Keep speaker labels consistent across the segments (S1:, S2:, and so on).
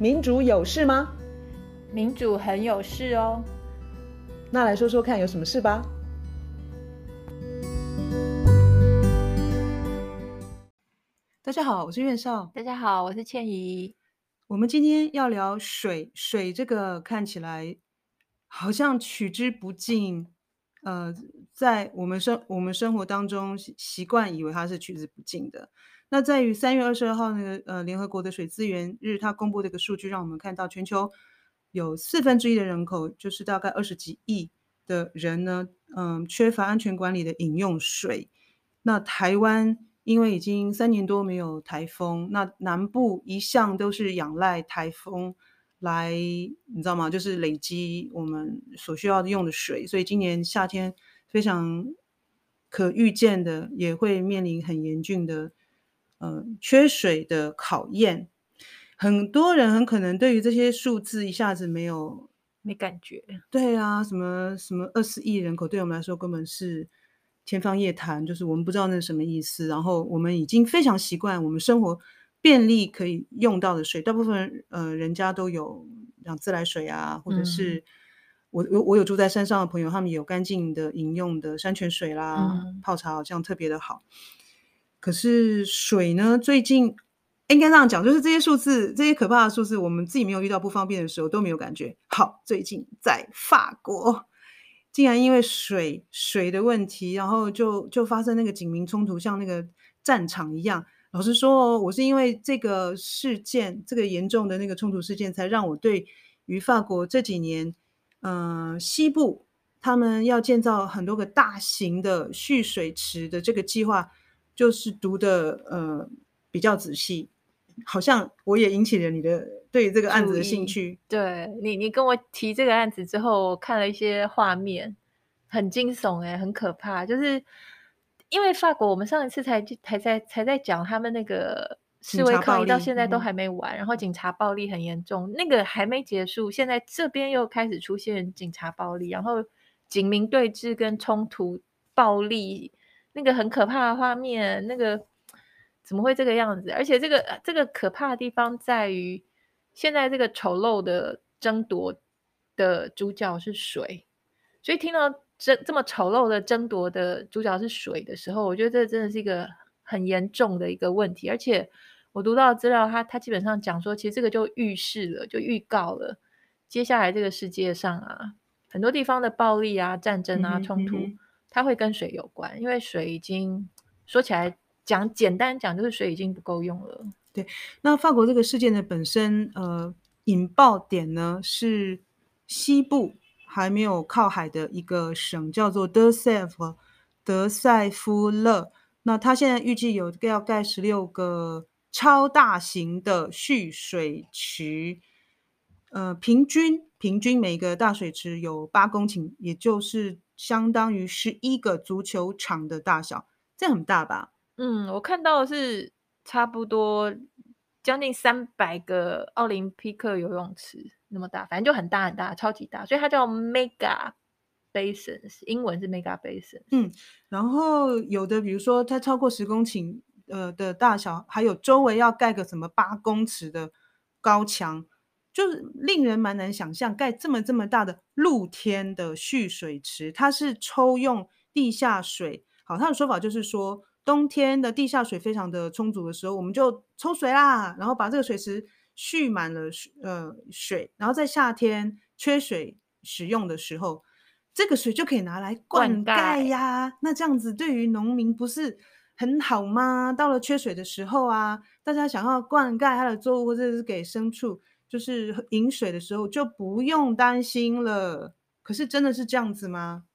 S1: 民主有事吗？
S2: 民主很有事哦。
S1: 那来说说看，有什么事吧？大家好，我是苑少。
S2: 大家好，我是倩怡。
S1: 我们今天要聊水，水这个看起来好像取之不尽。呃，在我们生我们生活当中习惯以为它是取之不尽的。那在于三月二十二号那个呃联合国的水资源日，它公布的一个数据，让我们看到全球有四分之一的人口，就是大概二十几亿的人呢，嗯，缺乏安全管理的饮用水。那台湾因为已经三年多没有台风，那南部一向都是仰赖台风来，你知道吗？就是累积我们所需要用的水，所以今年夏天非常可预见的也会面临很严峻的。呃，缺水的考验，很多人很可能对于这些数字一下子没有
S2: 没感觉。
S1: 对啊，什么什么二十亿人口，对我们来说根本是天方夜谭，就是我们不知道那是什么意思。然后我们已经非常习惯我们生活便利可以用到的水，大部分呃人家都有像自来水啊，或者是、嗯、我我我有住在山上的朋友，他们有干净的饮用的山泉水啦，嗯、泡茶好像特别的好。可是水呢？最近应该这样讲，就是这些数字，这些可怕的数字，我们自己没有遇到不方便的时候都没有感觉。好，最近在法国，竟然因为水水的问题，然后就就发生那个警民冲突，像那个战场一样。老实说，我是因为这个事件，这个严重的那个冲突事件，才让我对于法国这几年，嗯、西部他们要建造很多个大型的蓄水池的这个计划。就是读的呃比较仔细，好像我也引起了你的对这个案子的兴趣。
S2: 对你，你跟我提这个案子之后，我看了一些画面，很惊悚哎，很可怕。就是因为法国，我们上一次才才在才在讲他们那个示威抗议，到现在都还没完，嗯，然后警察暴力很严重，那个还没结束，现在这边又开始出现警察暴力，然后警民对峙跟冲突暴力。那个很可怕的画面，那个怎么会这个样子？而且这个这个可怕的地方在于，现在这个丑陋的争夺的主角是水，所以听到这这么丑陋的争夺的主角是水的时候，我觉得这真的是一个很严重的一个问题。而且我读到资料，他他基本上讲说，其实这个就预示了，就预告了接下来这个世界上啊，很多地方的暴力啊、战争啊、冲突。嗯嗯它会跟水有关，因为水已经说起来讲简单讲，就是水已经不够用了。
S1: 对，那法国这个事件的本身，呃，引爆点呢是西部还没有靠海的一个省，叫做德塞夫德塞夫勒。那它现在预计有要盖十六个超大型的蓄水池，呃，平均平均每个大水池有八公顷，也就是。相当于十一个足球场的大小，这很大吧？
S2: 嗯，我看到的是差不多将近三百个奥林匹克游泳池那么大，反正就很大很大，超级大，所以它叫 Mega Basins，英文是 Mega Basins。
S1: 嗯，然后有的比如说它超过十公顷呃的大小，还有周围要盖个什么八公尺的高墙。就是令人蛮难想象，盖这么这么大的露天的蓄水池，它是抽用地下水。好，他的说法就是说，冬天的地下水非常的充足的时候，我们就抽水啦，然后把这个水池蓄满了呃水，然后在夏天缺水使用的时候，这个水就可以拿来灌溉呀。那这样子对于农民不是很好吗？到了缺水的时候啊，大家想要灌溉它的作物或者是给牲畜。就是饮水的时候就不用担心了，可是真的是这样子吗？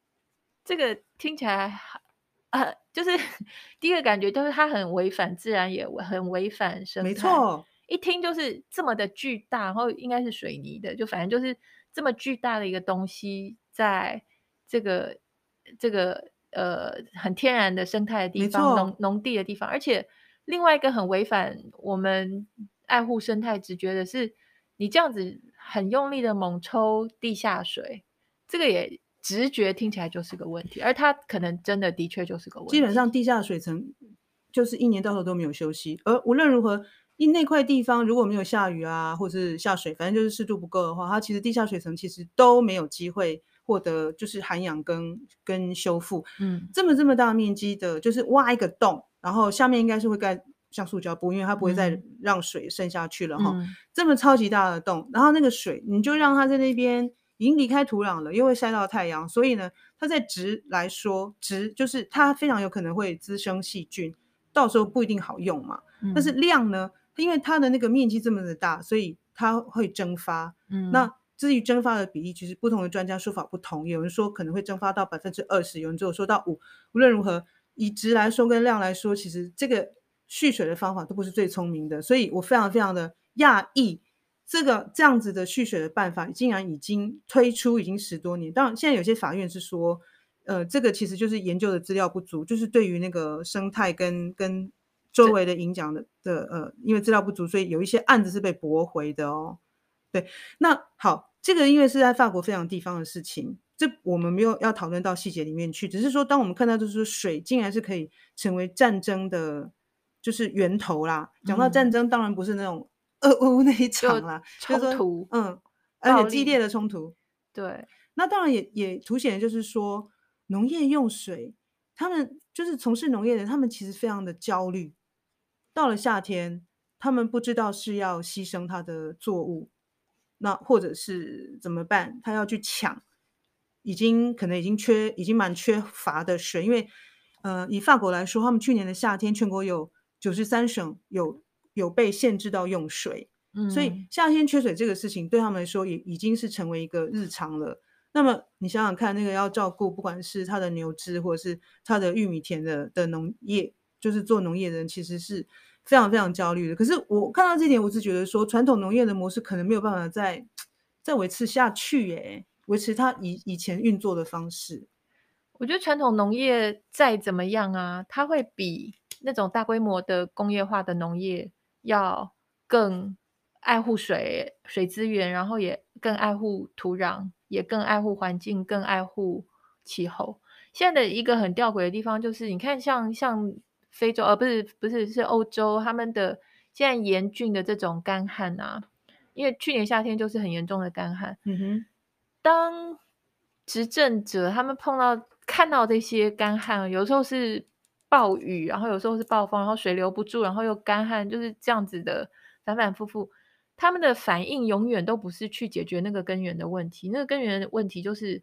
S2: 这个听起来，呃，就是 第一个感觉就是它很违反自然，也很违反生态。没错，一听就是这么的巨大，然后应该是水泥的，就反正就是这么巨大的一个东西，在这个这个呃很天然的生态的地方，农农地的地方，而且另外一个很违反我们爱护生态直觉的是。你这样子很用力的猛抽地下水，这个也直觉听起来就是个问题，而它可能真的的确就是个问题。
S1: 基本上地下水层就是一年到头都没有休息，而无论如何，因那块地方如果没有下雨啊，或者是下水，反正就是湿度不够的话，它其实地下水层其实都没有机会获得就是涵养跟跟修复。嗯，这么这么大面积的，就是挖一个洞，然后下面应该是会盖像塑胶布，因为它不会再让水渗下去了哈。嗯、这么超级大的洞，然后那个水你就让它在那边已经离开土壤了，又会晒到太阳，所以呢，它在质来说，质就是它非常有可能会滋生细菌，到时候不一定好用嘛。嗯、但是量呢？因为它的那个面积这么的大，所以它会蒸发。嗯，那至于蒸发的比例，其实不同的专家说法不同。有人说可能会蒸发到百分之二十，有人只有说到五。无论如何，以值来说跟量来说，其实这个蓄水的方法都不是最聪明的。所以我非常非常的讶异，这个这样子的蓄水的办法竟然已经推出已经十多年。当然，现在有些法院是说，呃，这个其实就是研究的资料不足，就是对于那个生态跟跟。周围的影响的的呃，因为资料不足，所以有一些案子是被驳回的哦。对，那好，这个因为是在法国非常地方的事情，这我们没有要讨论到细节里面去，只是说当我们看到就是水竟然是可以成为战争的，就是源头啦。讲到战争，当然不是那种 俄乌那一场啦，
S2: 冲突，
S1: 嗯，而且激烈的冲突。
S2: 对，
S1: 那当然也也凸显就是说，农业用水，他们就是从事农业的，他们其实非常的焦虑。到了夏天，他们不知道是要牺牲他的作物，那或者是怎么办？他要去抢，已经可能已经缺，已经蛮缺乏的水。因为，呃，以法国来说，他们去年的夏天，全国有九十三省有有被限制到用水，嗯，所以夏天缺水这个事情对他们来说也已经是成为一个日常了。那么你想想看，那个要照顾，不管是他的牛只，或者是他的玉米田的的农业。就是做农业的人其实是非常非常焦虑的。可是我看到这点，我是觉得说，传统农业的模式可能没有办法再再维持下去，耶，维持它以以前运作的方式。
S2: 我觉得传统农业再怎么样啊，它会比那种大规模的工业化的农业要更爱护水水资源，然后也更爱护土壤，也更爱护环境，更爱护气候。现在的一个很吊诡的地方就是，你看像像。非洲，而、呃、不是不是是欧洲，他们的现在严峻的这种干旱啊，因为去年夏天就是很严重的干旱。嗯哼，当执政者他们碰到看到这些干旱，有时候是暴雨，然后有时候是暴风，然后水流不住，然后又干旱，就是这样子的反反复复。他们的反应永远都不是去解决那个根源的问题，那个根源的问题就是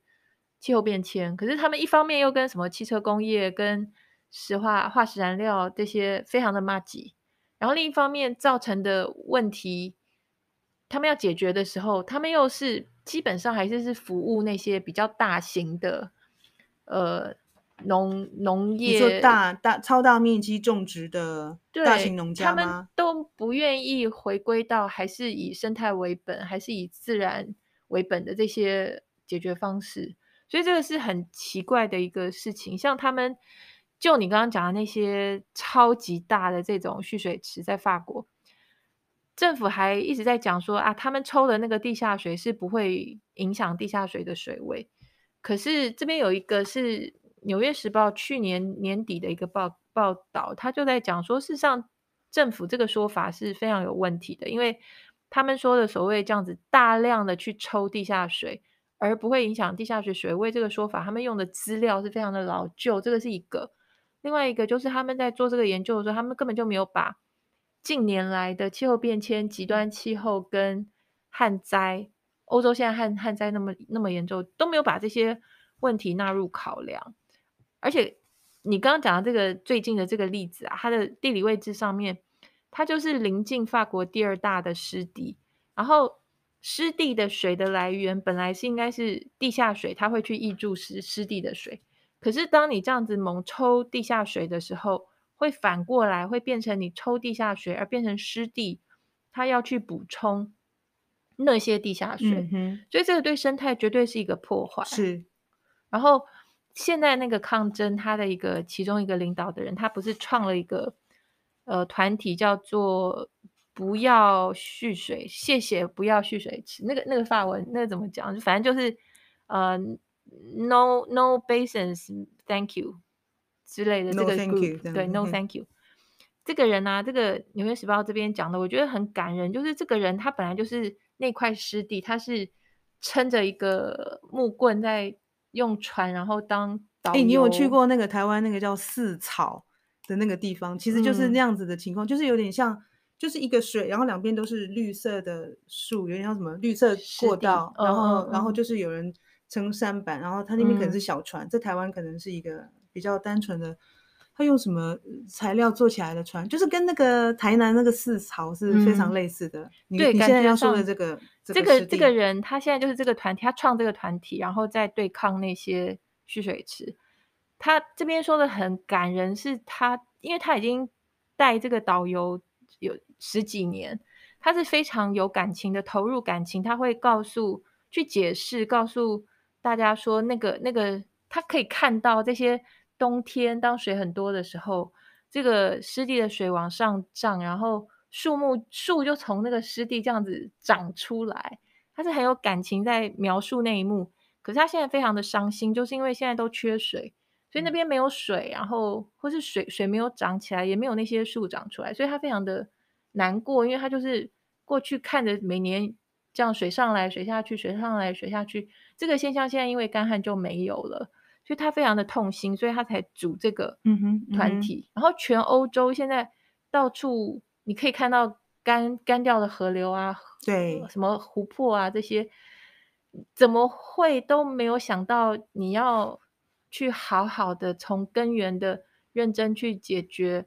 S2: 气候变迁。可是他们一方面又跟什么汽车工业跟石化、化石燃料这些非常的麻吉，然后另一方面造成的问题，他们要解决的时候，他们又是基本上还是是服务那些比较大型的，呃，农
S1: 农业，大大超大面积种植的大型农家吗？
S2: 他们都不愿意回归到还是以生态为本，还是以自然为本的这些解决方式，所以这个是很奇怪的一个事情，像他们。就你刚刚讲的那些超级大的这种蓄水池，在法国政府还一直在讲说啊，他们抽的那个地下水是不会影响地下水的水位。可是这边有一个是《纽约时报》去年年底的一个报报道，他就在讲说，事实上政府这个说法是非常有问题的，因为他们说的所谓这样子大量的去抽地下水，而不会影响地下水水位这个说法，他们用的资料是非常的老旧，这个是一个。另外一个就是他们在做这个研究的时候，他们根本就没有把近年来的气候变迁、极端气候跟旱灾，欧洲现在旱旱灾那么那么严重，都没有把这些问题纳入考量。而且你刚刚讲的这个最近的这个例子啊，它的地理位置上面，它就是临近法国第二大的湿地，然后湿地的水的来源本来是应该是地下水，它会去溢注湿湿地的水。可是，当你这样子猛抽地下水的时候，会反过来会变成你抽地下水而变成湿地，它要去补充那些地下水，嗯、所以这个对生态绝对是一个破坏。
S1: 是。
S2: 然后现在那个抗争，他的一个其中一个领导的人，他不是创了一个呃团体，叫做“不要蓄水”，谢谢不要蓄水池。那个那个法文那个怎么讲？反正就是呃。No, no basins, thank you 之类的这个 group，对，No thank you。这个人啊，这个《纽约时报》这边讲的，我觉得很感人。就是这个人，他本来就是那块湿地，他是撑着一个木棍在用船，然后当导游。哎，
S1: 你有去过那个台湾那个叫四草的那个地方？其实就是那样子的情况，嗯、就是有点像，就是一个水，然后两边都是绿色的树，有点像什么绿色过道，然后、嗯、然后就是有人撑舢板，然后他那边可能是小船，在、嗯、台湾可能是一个比较单纯的。他用什么材料做起来的船？就是跟那个台南那个四草是非常类似的。嗯、对，你现在要说的这个
S2: 这个这个人，他现在就是这个团体，他创这个团体，然后再对抗那些蓄水池。他这边说的很感人，是他因为他已经带这个导游有十几年，他是非常有感情的，投入感情，他会告诉去解释，告诉大家说那个那个他可以看到这些。冬天当水很多的时候，这个湿地的水往上涨，然后树木树就从那个湿地这样子长出来。他是很有感情在描述那一幕，可是他现在非常的伤心，就是因为现在都缺水，所以那边没有水，然后或是水水没有长起来，也没有那些树长出来，所以他非常的难过，因为他就是过去看着每年这样水上来水下去，水上来水下去，这个现象现在因为干旱就没有了。所以他非常的痛心，所以他才组这个团体。嗯嗯、然后全欧洲现在到处你可以看到干干掉的河流啊，
S1: 对，
S2: 什么湖泊啊这些，怎么会都没有想到你要去好好的从根源的认真去解决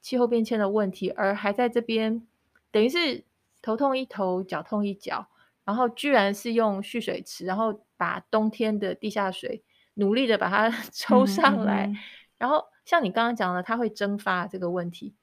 S2: 气候变迁的问题，而还在这边等于是头痛一头，脚痛一脚，然后居然是用蓄水池，然后把冬天的地下水。努力的把它 抽上来，嗯嗯、然后像你刚刚讲的，它会蒸发这个问题，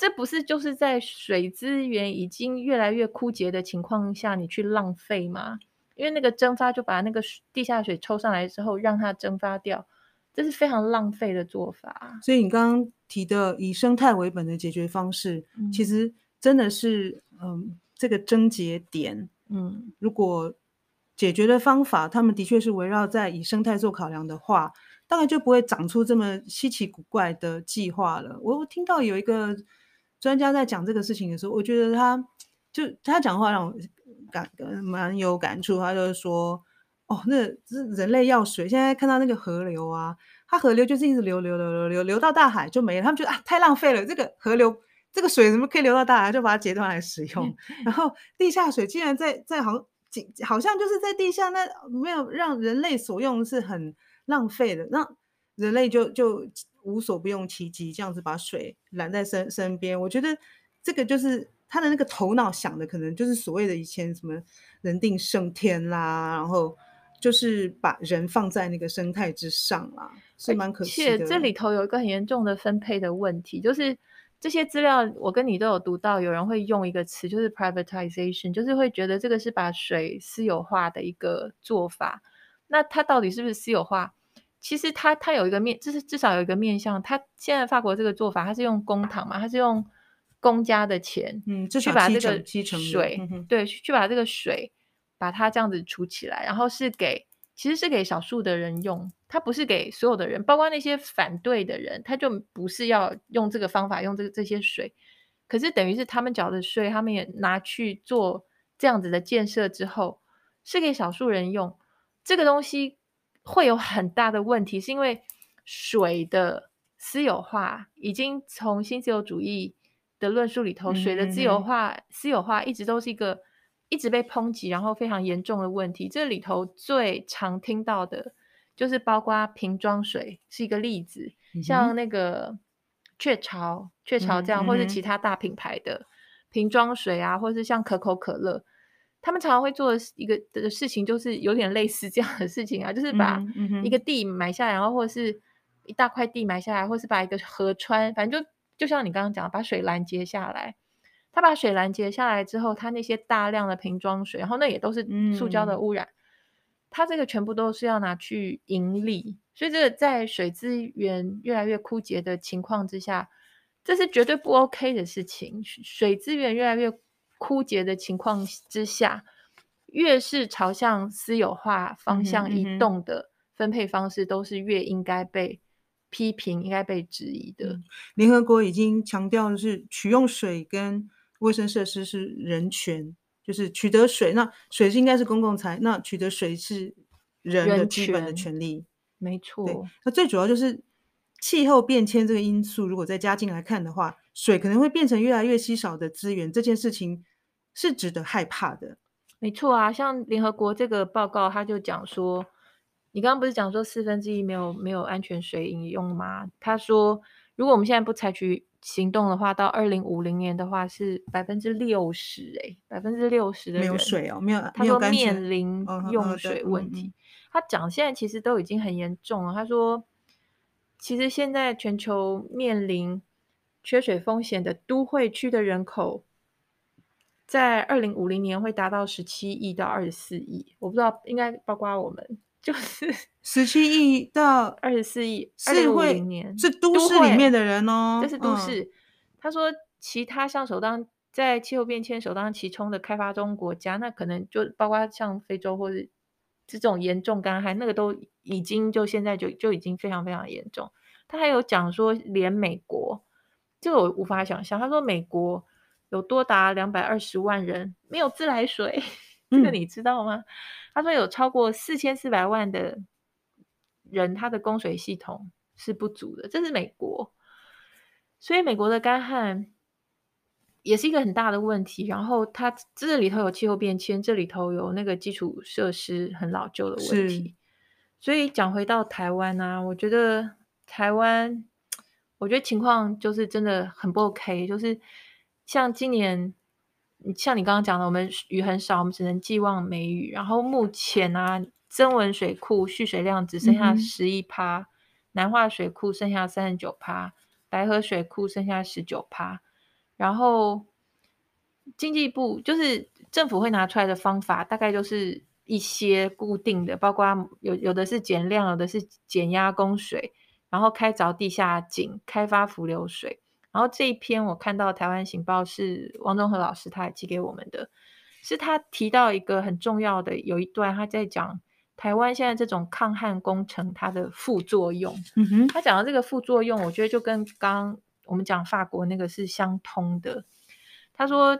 S2: 这不是就是在水资源已经越来越枯竭的情况下，你去浪费吗？因为那个蒸发就把那个地下水抽上来之后，让它蒸发掉，这是非常浪费的做法。
S1: 所以你刚刚提的以生态为本的解决方式，嗯、其实真的是嗯这个症结点，嗯，如果。解决的方法，他们的确是围绕在以生态做考量的话，大概就不会长出这么稀奇古怪的计划了。我听到有一个专家在讲这个事情的时候，我觉得他就他讲话让我感蛮有感触。他就是说，哦，那人类要水，现在看到那个河流啊，它河流就是一直流流流流流流到大海就没了。他们觉得啊，太浪费了，这个河流这个水怎么可以流到大海？就把它截断来使用。然后地下水竟然在在好像。好像就是在地下，那没有让人类所用是很浪费的，那人类就就无所不用其极，这样子把水揽在身身边。我觉得这个就是他的那个头脑想的，可能就是所谓的以前什么人定胜天啦，然后就是把人放在那个生态之上啦，是蛮可惜的。而且
S2: 这里头有一个很严重的分配的问题，就是。这些资料我跟你都有读到，有人会用一个词，就是 privatization，就是会觉得这个是把水私有化的一个做法。那它到底是不是私有化？其实它它有一个面，就是至少有一个面向。它现在法国这个做法，它是用公帑嘛，它是用公家的钱，嗯，去把这个水，对，去把这个水把它这样子储起来，然后是给。其实是给少数的人用，它不是给所有的人，包括那些反对的人，他就不是要用这个方法用这个这些水。可是等于是他们缴的税，他们也拿去做这样子的建设之后，是给少数人用。这个东西会有很大的问题，是因为水的私有化已经从新自由主义的论述里头，水的自由化、嗯、私有化一直都是一个。一直被抨击，然后非常严重的问题。这里头最常听到的，就是包括瓶装水是一个例子，嗯、像那个雀巢、雀巢这样，嗯、或是其他大品牌的瓶装水啊，或是像可口可乐，他们常常会做的一个的事情，就是有点类似这样的事情啊，就是把一个地买下来，然后或者是一大块地买下来，或是把一个河川，反正就就像你刚刚讲，把水拦截下来。他把水拦截下来之后，他那些大量的瓶装水，然后那也都是塑胶的污染，嗯、他这个全部都是要拿去盈利，所以这个在水资源越来越枯竭的情况之下，这是绝对不 OK 的事情。水资源越来越枯竭的情况之下，越是朝向私有化方向移动的分配方式，都是越应该被批评、应该被质疑的。
S1: 嗯、联合国已经强调的是，取用水跟卫生设施是人权，就是取得水，那水是应该是公共财，那取得水是人的基本的权利。
S2: 没错，
S1: 那最主要就是气候变迁这个因素，如果再加进来看的话，水可能会变成越来越稀少的资源，这件事情是值得害怕的。
S2: 没错啊，像联合国这个报告，他就讲说，你刚刚不是讲说四分之一没有没有安全水饮用吗？他说，如果我们现在不采取行动的话，到二零五零年的话是百分之六十，哎，百分之六十
S1: 没有水哦，没有，
S2: 他说面临用水问题。他讲现在其实都已经很严重了。他说，其实现在全球面临缺水风险的都会区的人口。在二零五零年会达到十七亿到二十四亿，我不知道应该包括我们，就是
S1: 十七亿到
S2: 二十四亿。二零五零年
S1: 是都市里面的人哦，
S2: 这是都市。嗯、他说，其他像首当在气候变迁首当其冲的开发中国家，那可能就包括像非洲或者这种严重干旱，那个都已经就现在就就已经非常非常严重。他还有讲说，连美国，这个我无法想象。他说美国。有多达两百二十万人没有自来水，这个你知道吗？嗯、他说有超过四千四百万的人，他的供水系统是不足的，这是美国。所以美国的干旱也是一个很大的问题。然后它这里头有气候变迁，这里头有那个基础设施很老旧的问题。所以讲回到台湾呢、啊，我觉得台湾，我觉得情况就是真的很不 OK，就是。像今年，像你刚刚讲的，我们雨很少，我们只能寄望梅雨。然后目前啊，增文水库蓄水量只剩下十一趴，嗯、南化水库剩下三十九趴，白河水库剩下十九趴。然后经济部就是政府会拿出来的方法，大概就是一些固定的，包括有有的是减量，有的是减压供水，然后开凿地下井，开发浮流水。然后这一篇我看到《台湾醒报》是王中和老师他也寄给我们的，是他提到一个很重要的，有一段他在讲台湾现在这种抗旱工程它的副作用。嗯哼，他讲到这个副作用，我觉得就跟刚刚我们讲法国那个是相通的。他说，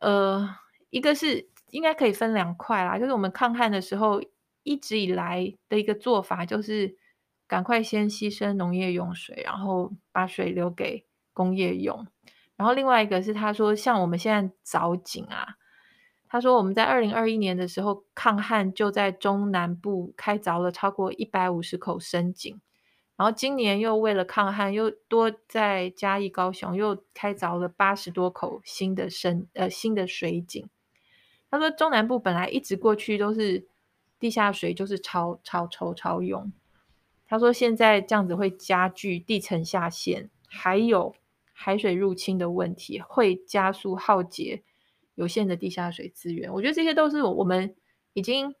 S2: 呃，一个是应该可以分两块啦，就是我们抗旱的时候一直以来的一个做法，就是赶快先牺牲农业用水，然后把水留给。工业用，然后另外一个是他说，像我们现在凿井啊，他说我们在二零二一年的时候抗旱就在中南部开凿了超过一百五十口深井，然后今年又为了抗旱，又多在嘉义、高雄又开凿了八十多口新的深呃新的水井。他说中南部本来一直过去都是地下水就是超超抽超用，他说现在这样子会加剧地层下陷，还有。海水入侵的问题会加速耗竭有限的地下水资源，我觉得这些都是我们已经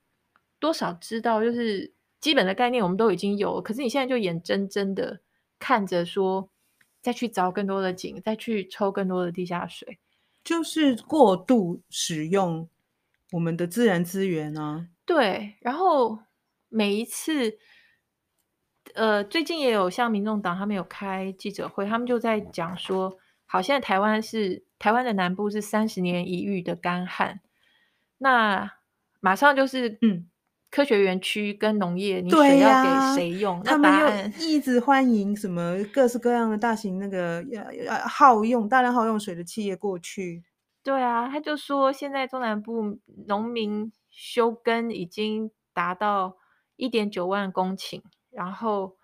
S2: 多少知道，就是基本的概念我们都已经有了。可是你现在就眼睁睁的看着说，再去凿更多的井，再去抽更多的地下水，
S1: 就是过度使用我们的自然资源啊。
S2: 对，然后每一次。呃，最近也有像民众党他们有开记者会，他们就在讲说，好，现在台湾是台湾的南部是三十年一遇的干旱，那马上就是嗯，科学园区跟农业，你水要给谁用？
S1: 他们又一直欢迎什么各式各样的大型那个要要耗用大量耗用水的企业过去。
S2: 对啊，他就说现在中南部农民休耕已经达到一点九万公顷。然后，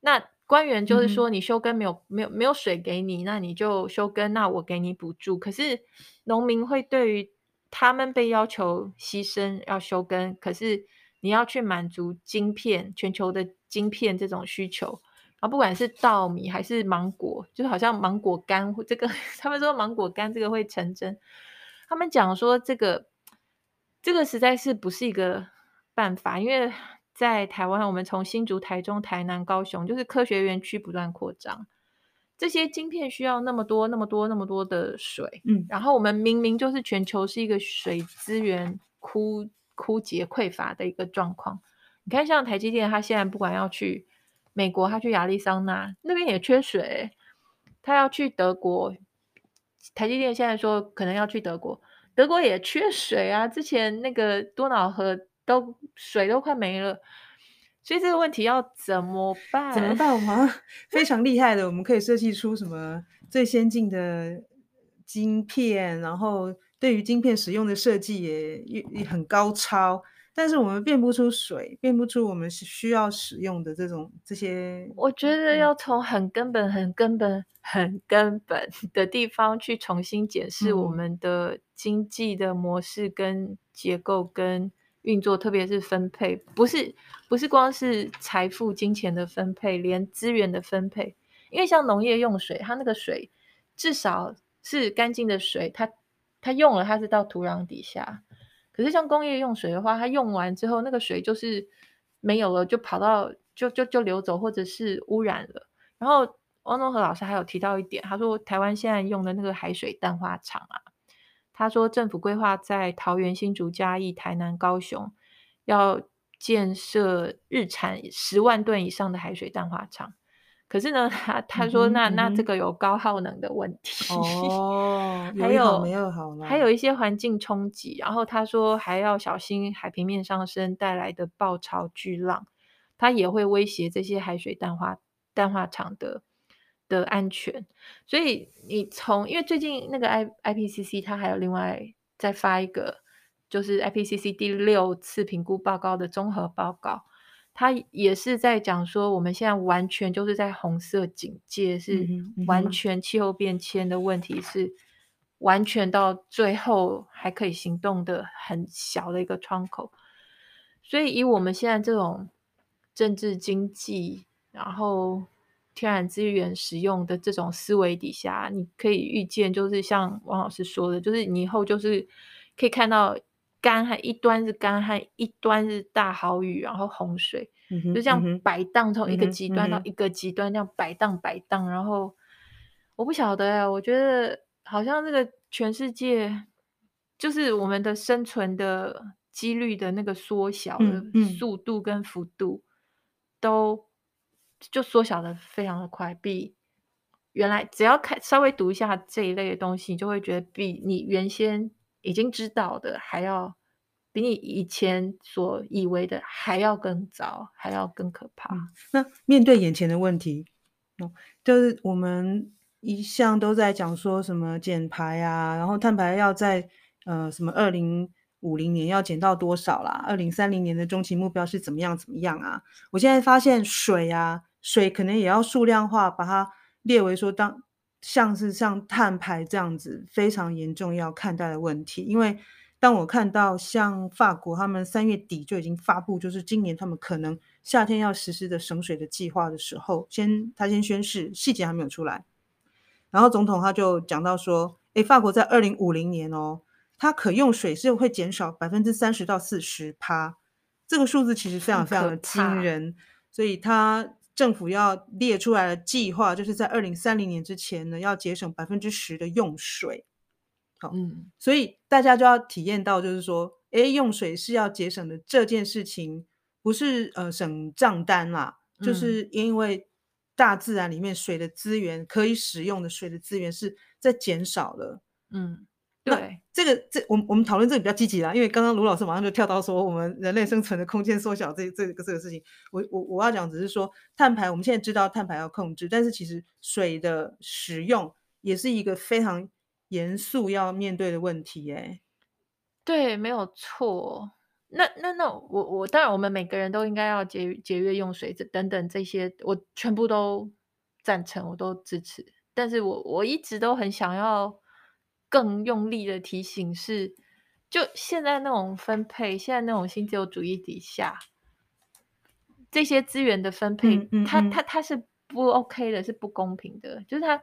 S2: 那官员就是说，你休耕没有、嗯、没有没有水给你，那你就休耕，那我给你补助。可是农民会对于他们被要求牺牲要休耕，可是你要去满足晶片全球的晶片这种需求，啊，不管是稻米还是芒果，就是好像芒果干这个，他们说芒果干这个会成真，他们讲说这个这个实在是不是一个办法，因为。在台湾，我们从新竹、台中、台南、高雄，就是科学园区不断扩张，这些晶片需要那么多、那么多、那么多的水，嗯，然后我们明明就是全球是一个水资源枯枯竭匮乏的一个状况。你看，像台积电，它现在不管要去美国，它去亚利桑那那边也缺水，它要去德国，台积电现在说可能要去德国，德国也缺水啊，之前那个多瑙河都水都快没了，所以这个问题要怎么办？
S1: 怎么办？我们好像非常厉害的，我们可以设计出什么最先进的晶片，然后对于晶片使用的设计也也很高超。但是我们变不出水，变不出我们需要使用的这种这些。
S2: 我觉得要从很根本、很根本、很根本的地方去重新检视我们的经济的模式、跟结构、跟运作，特别是分配，不是不是光是财富、金钱的分配，连资源的分配。因为像农业用水，它那个水至少是干净的水，它它用了，它是到土壤底下。可是像工业用水的话，它用完之后，那个水就是没有了，就跑到就就就流走，或者是污染了。然后汪东和老师还有提到一点，他说台湾现在用的那个海水淡化厂啊，他说政府规划在桃园、新竹、嘉义、台南、高雄要建设日产十万吨以上的海水淡化厂。可是呢，他他说那、嗯、那这个有高耗能的问题
S1: 哦，
S2: 还有
S1: 没有好
S2: 还有一些环境冲击。然后他说还要小心海平面上升带来的暴潮巨浪，它也会威胁这些海水淡化淡化厂的的安全。所以你从因为最近那个 I IPCC 它还有另外再发一个就是 IPCC 第六次评估报告的综合报告。它也是在讲说，我们现在完全就是在红色警戒，是完全气候变迁的问题，是完全到最后还可以行动的很小的一个窗口。所以，以我们现在这种政治经济，然后天然资源使用的这种思维底下，你可以预见，就是像王老师说的，就是你以后就是可以看到。干旱一端是干旱，一端是大豪雨，然后洪水，嗯、就这样摆荡，从一个极端到一个极端，这样摆荡摆荡。然后我不晓得呀，我觉得好像这个全世界，就是我们的生存的几率的那个缩小的速度跟幅度，都就缩小的非常的快，比原来只要看稍微读一下这一类的东西，你就会觉得比你原先。已经知道的还要比你以前所以为的还要更糟，还要更可怕。
S1: 那面对眼前的问题，就是我们一向都在讲说什么减排啊，然后碳排要在呃什么二零五零年要减到多少啦？二零三零年的中期目标是怎么样怎么样啊？我现在发现水啊，水可能也要数量化，把它列为说当。像是像碳排这样子非常严重要看待的问题，因为当我看到像法国他们三月底就已经发布，就是今年他们可能夏天要实施的省水的计划的时候，先他先宣誓，细节还没有出来，然后总统他就讲到说，诶，法国在二零五零年哦，它可用水是会减少百分之三十到四十趴，这个数字其实非常非常的惊人，所以他。政府要列出来的计划，就是在二零三零年之前呢，要节省百分之十的用水。好，嗯，所以大家就要体验到，就是说，诶，用水是要节省的这件事情，不是呃省账单啦，嗯，就是因为大自然里面水的资源，可以使用的水的资源是在减少了，嗯。对，这个这我们我们讨论这个比较积极啦，因为刚刚卢老师马上就跳到说我们人类生存的空间缩小这这个这个事情，我我我要讲只是说碳排，我们现在知道碳排要控制，但是其实水的使用也是一个非常严肃要面对的问题哎。
S2: 对，没有错。那那那我我当然我们每个人都应该要节节约用水，这等等这些我全部都赞成，我都支持。但是我我一直都很想要。更用力的提醒是，就现在那种分配，现在那种新自由主义底下，这些资源的分配，嗯嗯嗯、它它它是不 OK 的，是不公平的，就是它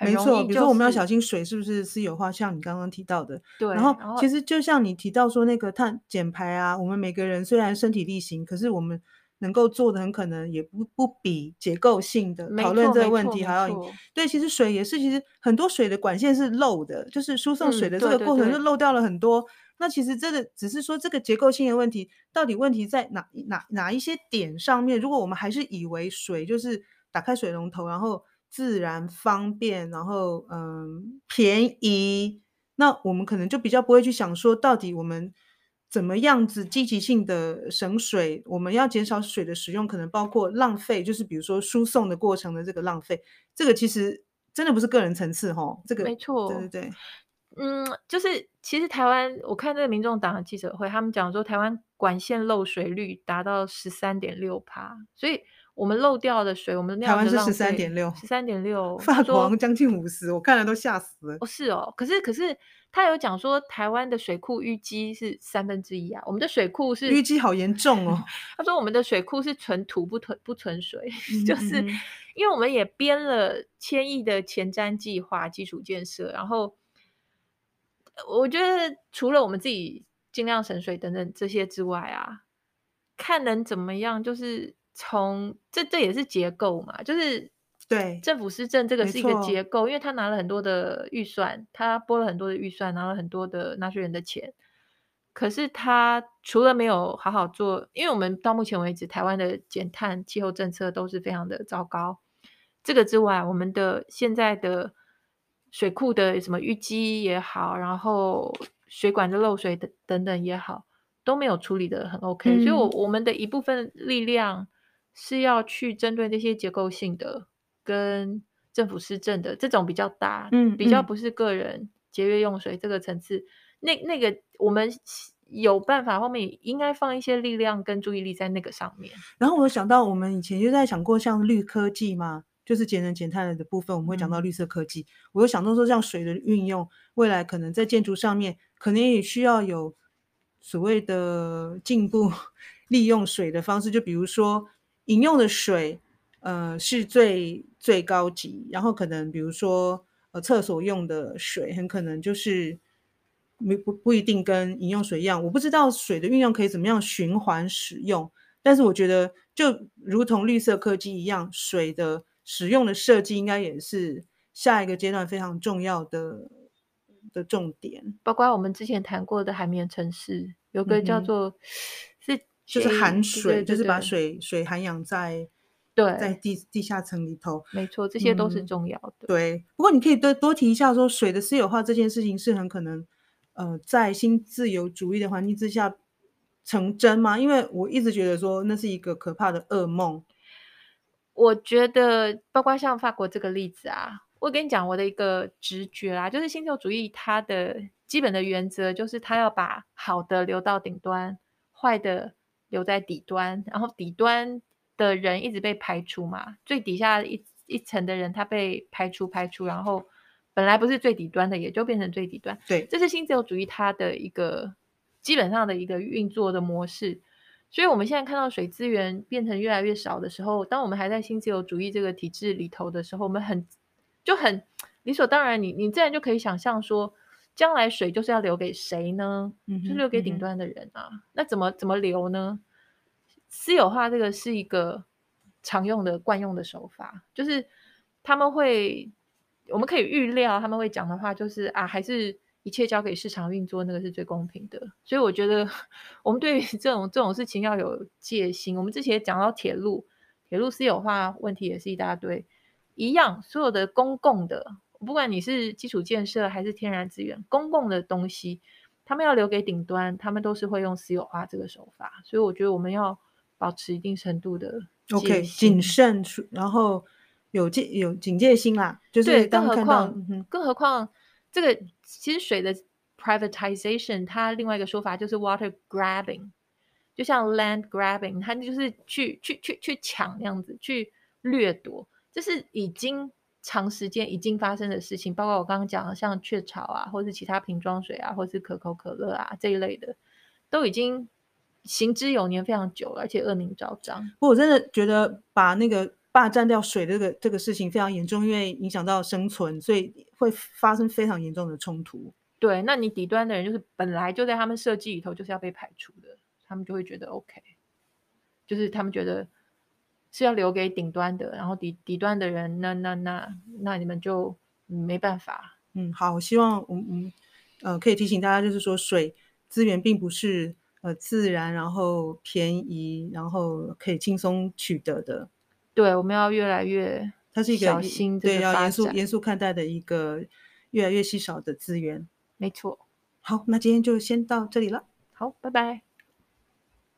S1: 没错。比如说，我们要小心水是不是私有化，像你刚刚提到的。
S2: 对。
S1: 然后，其实就像你提到说那个碳减排啊，我们每个人虽然身体力行，可是我们。能够做的很可能也不不比结构性的讨论这个问题还要。对，其实水也是，其实很多水的管线是漏的，就是输送水的这个过程就漏掉了很多。那其实这个只是说这个结构性的问题，到底问题在哪哪哪一些点上面？如果我们还是以为水就是打开水龙头，然后自然方便，然后嗯便宜，那我们可能就比较不会去想说，到底我们怎么样子积极性的省水？我们要减少水的使用，可能包括浪费，就是比如说输送的过程的这个浪费，这个其实真的不是个人层次哈，这个
S2: 没错，
S1: 对对对。
S2: 嗯，就是其实台湾，我看那个民众党的记者会，他们讲说台湾管线漏水率达到十三点六趴，所以我们漏掉的水，我们台湾是十三点六，十三点六，
S1: 法国将近五十，我看了都吓死了。
S2: 哦，是哦，可是可是他有讲说台湾的水库淤积是三分之一啊，我们的水库是
S1: 淤积好严重哦。
S2: 他说我们的水库是存土不存不存水，就是因为我们也编了千亿的前瞻计划基础建设，然后。我觉得除了我们自己尽量省水等等这些之外啊，看能怎么样，就是从这这也是结构嘛，就是对政府施政这个是一个结构，因为他拿了很多的预算，他拨了很多的预算，拿了很多的纳税人的钱，可是他除了没有好好做，因为我们到目前为止台湾的减碳气候政策都是非常的糟糕，这个之外，我们的现在的。水库的什么淤积也好，然后水管的漏水等等等也好，都没有处理的很 OK，嗯。所以，我我们的一部分力量是要去针对那些结构性的跟政府施政的这种比较大，嗯，比较不是个人节约用水这个层次。嗯、那那个我们有办法，后面应该放一些力量跟注意力在那个上面。
S1: 然后我想到，我们以前就在想过像绿科技嘛。就是节能减碳的部分，我们会讲到绿色科技。嗯、我又想到说，像水的运用，未来可能在建筑上面，可能也需要有所谓的进步 利用水的方式。就比如说，饮用的水，呃，是最最高级。然后可能比如说，呃，厕所用的水，很可能就是没不不一定跟饮用水一样。我不知道水的运用可以怎么样循环使用，但是我觉得，就如同绿色科技一样，水的。使用的设计应该也是下一个阶段非常重要的的重点，
S2: 包括我们之前谈过的海绵城市，有个叫做、嗯、是
S1: 就是含水，对对对对，就是把水水涵养在对在地地下层里头，
S2: 没错，这些都是重要的、嗯。
S1: 对，不过你可以多多提一下说，水的私有化这件事情是很可能呃在新自由主义的环境之下成真吗？因为我一直觉得说那是一个可怕的噩梦。
S2: 我觉得，包括像法国这个例子啊，我跟你讲我的一个直觉啦，就是新自由主义它的基本的原则就是它要把好的留到顶端，坏的留在底端，然后底端的人一直被排除嘛，最底下一一层的人他被排除排除，然后本来不是最底端的也就变成最底端，
S1: 对，
S2: 这是新自由主义它的一个基本上的一个运作的模式。所以，我们现在看到水资源变成越来越少的时候，当我们还在新自由主义这个体制里头的时候，我们很就很理所当然你，你你自然就可以想象说，将来水就是要留给谁呢？嗯，就是留给顶端的人啊。嗯、那怎么怎么留呢？私有化这个是一个常用的惯用的手法，就是他们会，我们可以预料他们会讲的话，就是啊，还是。一切交给市场运作，那个是最公平的。所以我觉得，我们对于这种这种事情要有戒心。我们之前也讲到铁路，铁路私有化问题也是一大堆，一样，所有的公共的，不管你是基础建设还是天然资源，公共的东西，他们要留给顶端，他们都是会用私有化这个手法。所以我觉得我们要保持一定程度的
S1: OK 谨慎，然后有戒有警戒心啦。就是
S2: 更何况，更何况。这个其实水的 privatization，它另外一个说法就是 water grabbing，就像 land grabbing，它就是去去去去抢那样子，去掠夺，这是已经长时间已经发生的事情。包括我刚刚讲的，像雀巢啊，或是其他瓶装水啊，或是可口可乐啊这一类的，都已经行之有年，非常久了，而且恶名昭彰。
S1: 我真的觉得把那个。霸占掉水这个这个事情非常严重，因为影响到生存，所以会发生非常严重的冲突。
S2: 对，那你底端的人就是本来就在他们设计里头就是要被排除的，他们就会觉得 OK，就是他们觉得是要留给顶端的，然后底底端的人，那那那那你们就没办法。
S1: 嗯，好，我希望我们嗯呃可以提醒大家，就是说水资源并不是呃自然，然后便宜，然后可以轻松取得的。
S2: 对，我们要越来越
S1: 它是一个
S2: 小心，
S1: 对，要严肃严肃看待的一个越来越稀少的资源。
S2: 没错。
S1: 好，那今天就先到这里了。
S2: 好，拜拜。